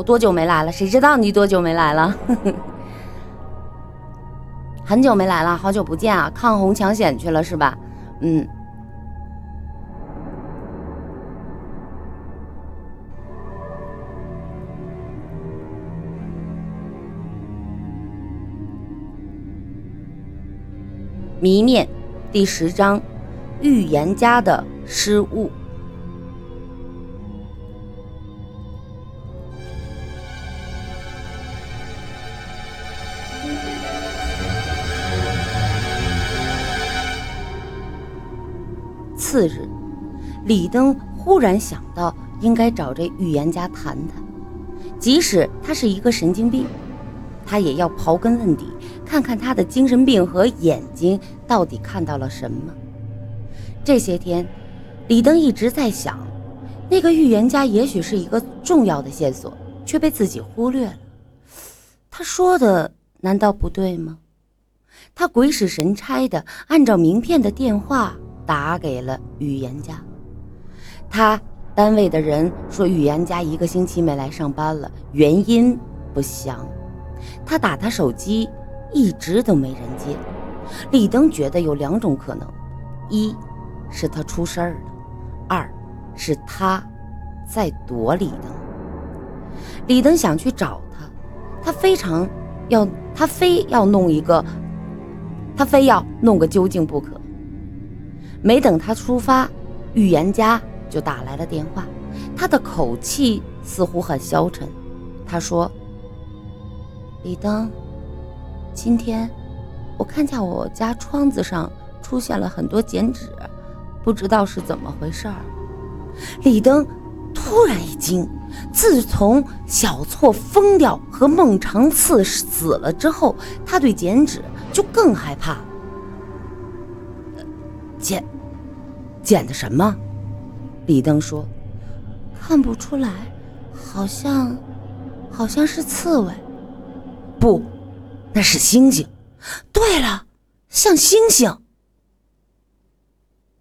我多久没来了？谁知道你多久没来了？很久没来了，好久不见啊！抗洪抢险去了是吧？嗯。谜面第十章：预言家的失误。次日，李登忽然想到，应该找这预言家谈谈，即使他是一个神经病。他也要刨根问底，看看他的精神病和眼睛到底看到了什么。这些天，李登一直在想，那个预言家也许是一个重要的线索，却被自己忽略了。他说的难道不对吗？他鬼使神差的按照名片的电话打给了预言家。他单位的人说，预言家一个星期没来上班了，原因不详。他打他手机，一直都没人接。李登觉得有两种可能：一是他出事儿了；二是他在躲李登。李登想去找他，他非常要，他非要弄一个，他非要弄个究竟不可。没等他出发，预言家就打来了电话，他的口气似乎很消沉。他说。李登，今天我看见我家窗子上出现了很多剪纸，不知道是怎么回事儿。李登突然一惊，自从小错疯掉和孟长次死了之后，他对剪纸就更害怕。剪，剪的什么？李登说：“看不出来，好像，好像是刺猬。”不，那是星星。对了，像星星。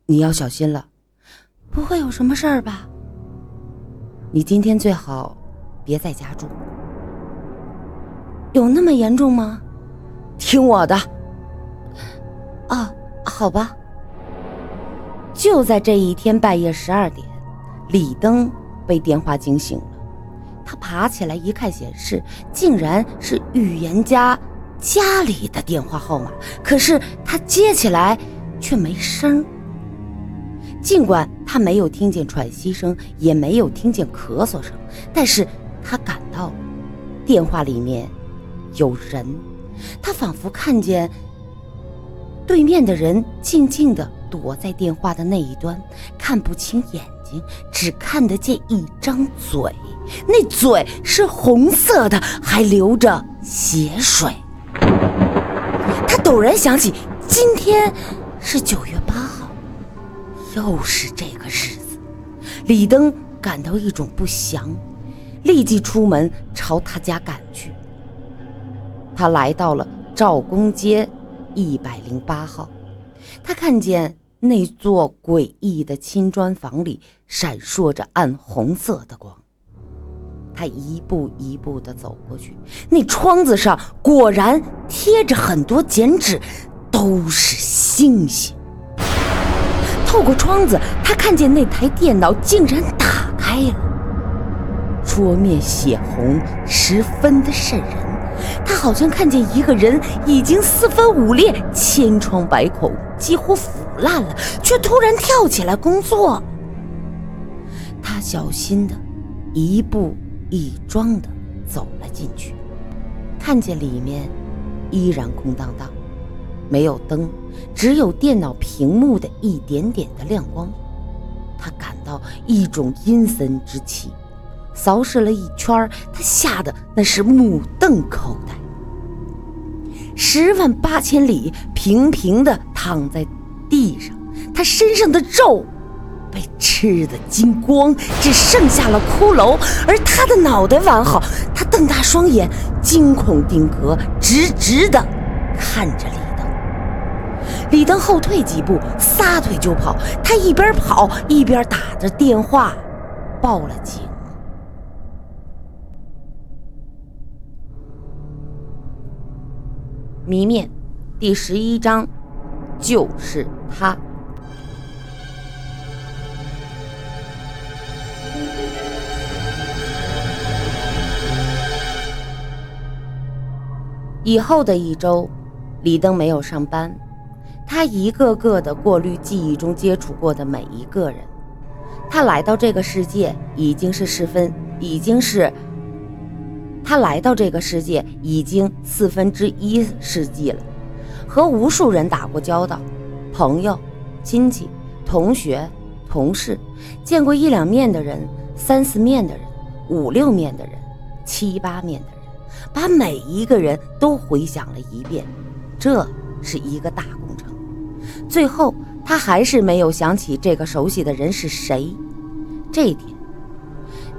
你要小心了，不会有什么事儿吧？你今天最好别在家住。有那么严重吗？听我的。啊，好吧。就在这一天半夜十二点，李登被电话惊醒了。他爬起来一看，显示竟然是预言家家里的电话号码。可是他接起来却没声尽管他没有听见喘息声，也没有听见咳嗽声，但是他感到电话里面有人。他仿佛看见对面的人静静的躲在电话的那一端，看不清眼睛，只看得见一张嘴。那嘴是红色的，还流着血水。他陡然想起，今天是九月八号，又是这个日子。李登感到一种不祥，立即出门朝他家赶去。他来到了赵公街一百零八号，他看见那座诡异的青砖房里闪烁着暗红色的光。他一步一步地走过去，那窗子上果然贴着很多剪纸，都是星星。透过窗子，他看见那台电脑竟然打开了，桌面血红，十分的瘆人。他好像看见一个人已经四分五裂，千疮百孔，几乎烂了，却突然跳起来工作。他小心的一步。一桩的走了进去，看见里面依然空荡荡，没有灯，只有电脑屏幕的一点点的亮光。他感到一种阴森之气，扫视了一圈，他吓得那是目瞪口呆。十万八千里平平的躺在地上他身上的肉被吃的精光只剩下了骷髅而他的脑袋完好他瞪大双眼惊恐定格直直的看着李登。李登后退几步撒腿就跑他一边跑一边打着电话报了警。谜面第十一章。就是他。以后的一周，李登没有上班，他一个个的过滤记忆中接触过的每一个人。他来到这个世界已经是十分，已经是。他来到这个世界已经四分之一世纪了，和无数人打过交道，朋友、亲戚、同学、同事，见过一两面的人，三四面的人，五六面的人，七八面的人，把每一个人都回想了一遍，这是一个大工程。最后，他还是没有想起这个熟悉的人是谁。这一天，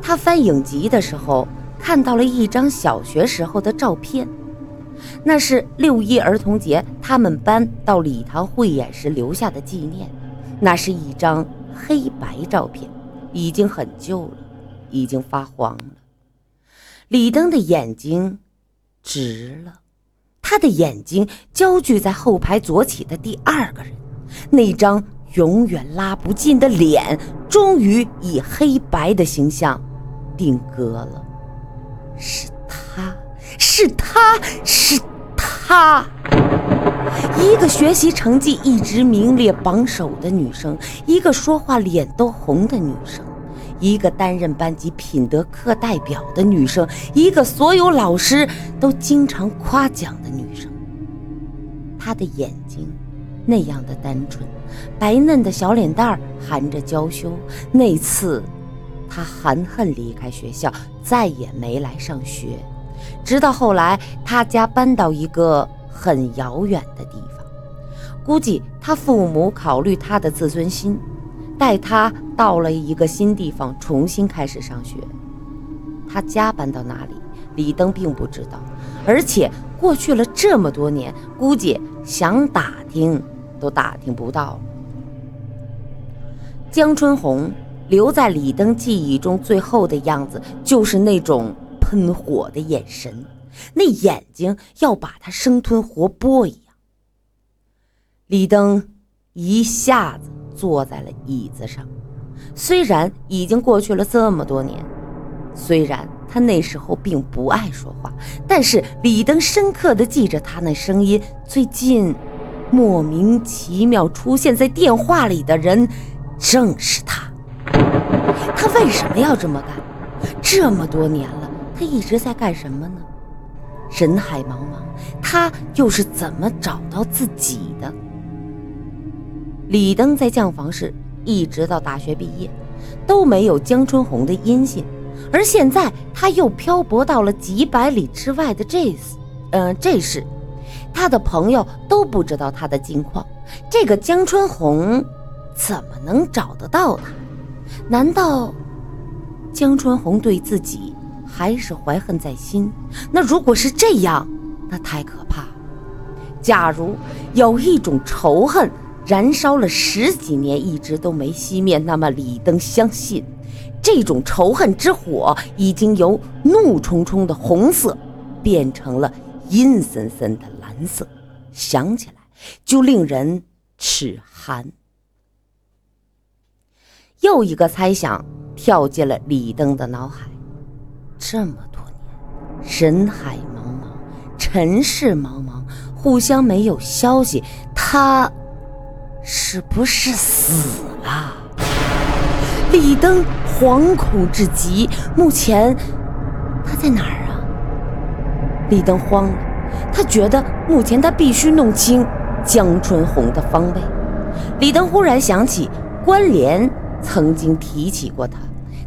他翻影集的时候。看到了一张小学时候的照片，那是六一儿童节他们班到礼堂汇演时留下的纪念。那是一张黑白照片，已经很旧了，已经发黄了。李登的眼睛直了，他的眼睛焦聚在后排左起的第二个人，那张永远拉不近的脸，终于以黑白的形象定格了。是他，是他，是他。一个学习成绩一直名列榜首的女生，一个说话脸都红的女生，一个担任班级品德课代表的女生，一个所有老师都经常夸奖的女生。她的眼睛那样的单纯，白嫩的小脸蛋儿含着娇羞。那次。他含恨离开学校，再也没来上学。直到后来，他家搬到一个很遥远的地方，估计他父母考虑他的自尊心，带他到了一个新地方重新开始上学。他家搬到哪里，李登并不知道，而且过去了这么多年，估计想打听都打听不到。江春红。留在李登记忆中最后的样子，就是那种喷火的眼神，那眼睛要把他生吞活剥一样。李登一下子坐在了椅子上，虽然已经过去了这么多年，虽然他那时候并不爱说话，但是李登深刻的记着他那声音。最近莫名其妙出现在电话里的人，正是他。他为什么要这么干？这么多年了，他一直在干什么呢？人海茫茫，他又是怎么找到自己的？李登在酱房市一直到大学毕业，都没有江春红的音信，而现在他又漂泊到了几百里之外的这次，嗯，这是，他的朋友都不知道他的近况，这个江春红怎么能找得到他？难道江春红对自己还是怀恨在心？那如果是这样，那太可怕了。假如有一种仇恨燃烧了十几年，一直都没熄灭，那么李登相信，这种仇恨之火已经由怒冲冲的红色变成了阴森森的蓝色，想起来就令人齿寒。又一个猜想跳进了李登的脑海。这么多年，人海茫茫，尘世茫茫，互相没有消息，他是不是死了？李登惶恐至极。目前他在哪儿啊？李登慌了，他觉得目前他必须弄清江春红的方位。李登忽然想起关联。曾经提起过他，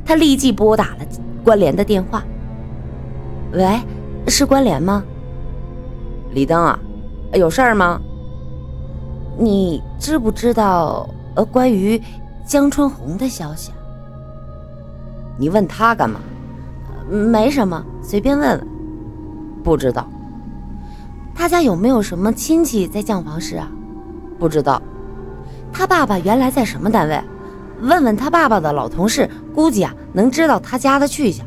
他立即拨打了关联的电话。喂，是关联吗？李登啊，有事儿吗？你知不知道呃关于江春红的消息？你问他干嘛？没什么，随便问问。不知道。他家有没有什么亲戚在酱房市啊？不知道。他爸爸原来在什么单位？问问他爸爸的老同事，估计啊能知道他家的去向。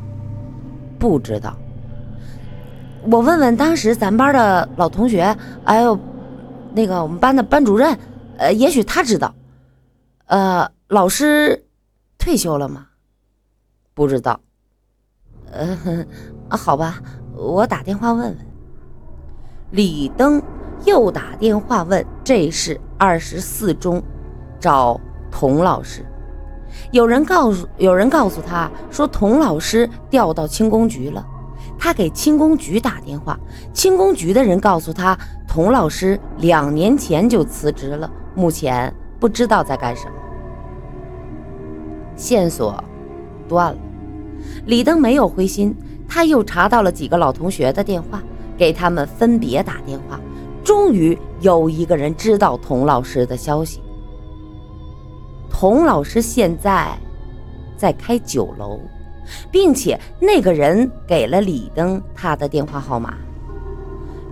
不知道。我问问当时咱班的老同学，还有那个我们班的班主任，呃，也许他知道。呃，老师退休了吗？不知道。呃，好吧，我打电话问问。李登又打电话问这是二十四中，找童老师。有人告诉有人告诉他说，童老师调到轻工局了。他给轻工局打电话，轻工局的人告诉他，童老师两年前就辞职了，目前不知道在干什么。线索断了。李登没有灰心，他又查到了几个老同学的电话，给他们分别打电话，终于有一个人知道童老师的消息。童老师现在在开酒楼，并且那个人给了李登他的电话号码。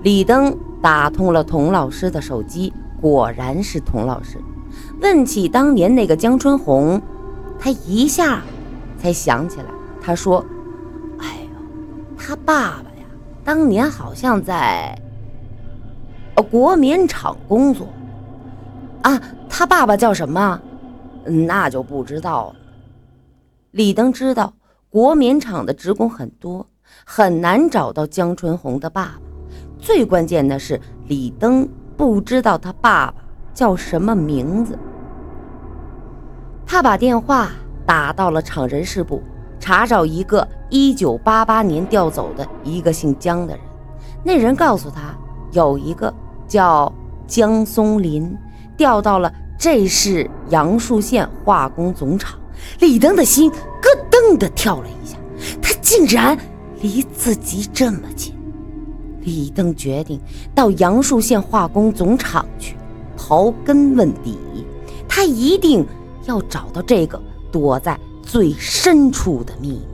李登打通了童老师的手机，果然是童老师。问起当年那个江春红，他一下才想起来。他说：“哎呦，他爸爸呀，当年好像在呃国棉厂工作啊。他爸爸叫什么？那就不知道了。”李登知道国棉厂的职工很多，很难找到江春红的爸爸。最关键的是，李登不知道他爸爸叫什么名字。他把电话打到了厂人事部。查找一个一九八八年调走的一个姓江的人，那人告诉他，有一个叫江松林调到了这是杨树县化工总厂。李登的心咯噔的跳了一下，他竟然离自己这么近。李登决定到杨树县化工总厂去，刨根问底，他一定要找到这个躲在。最深处的秘密。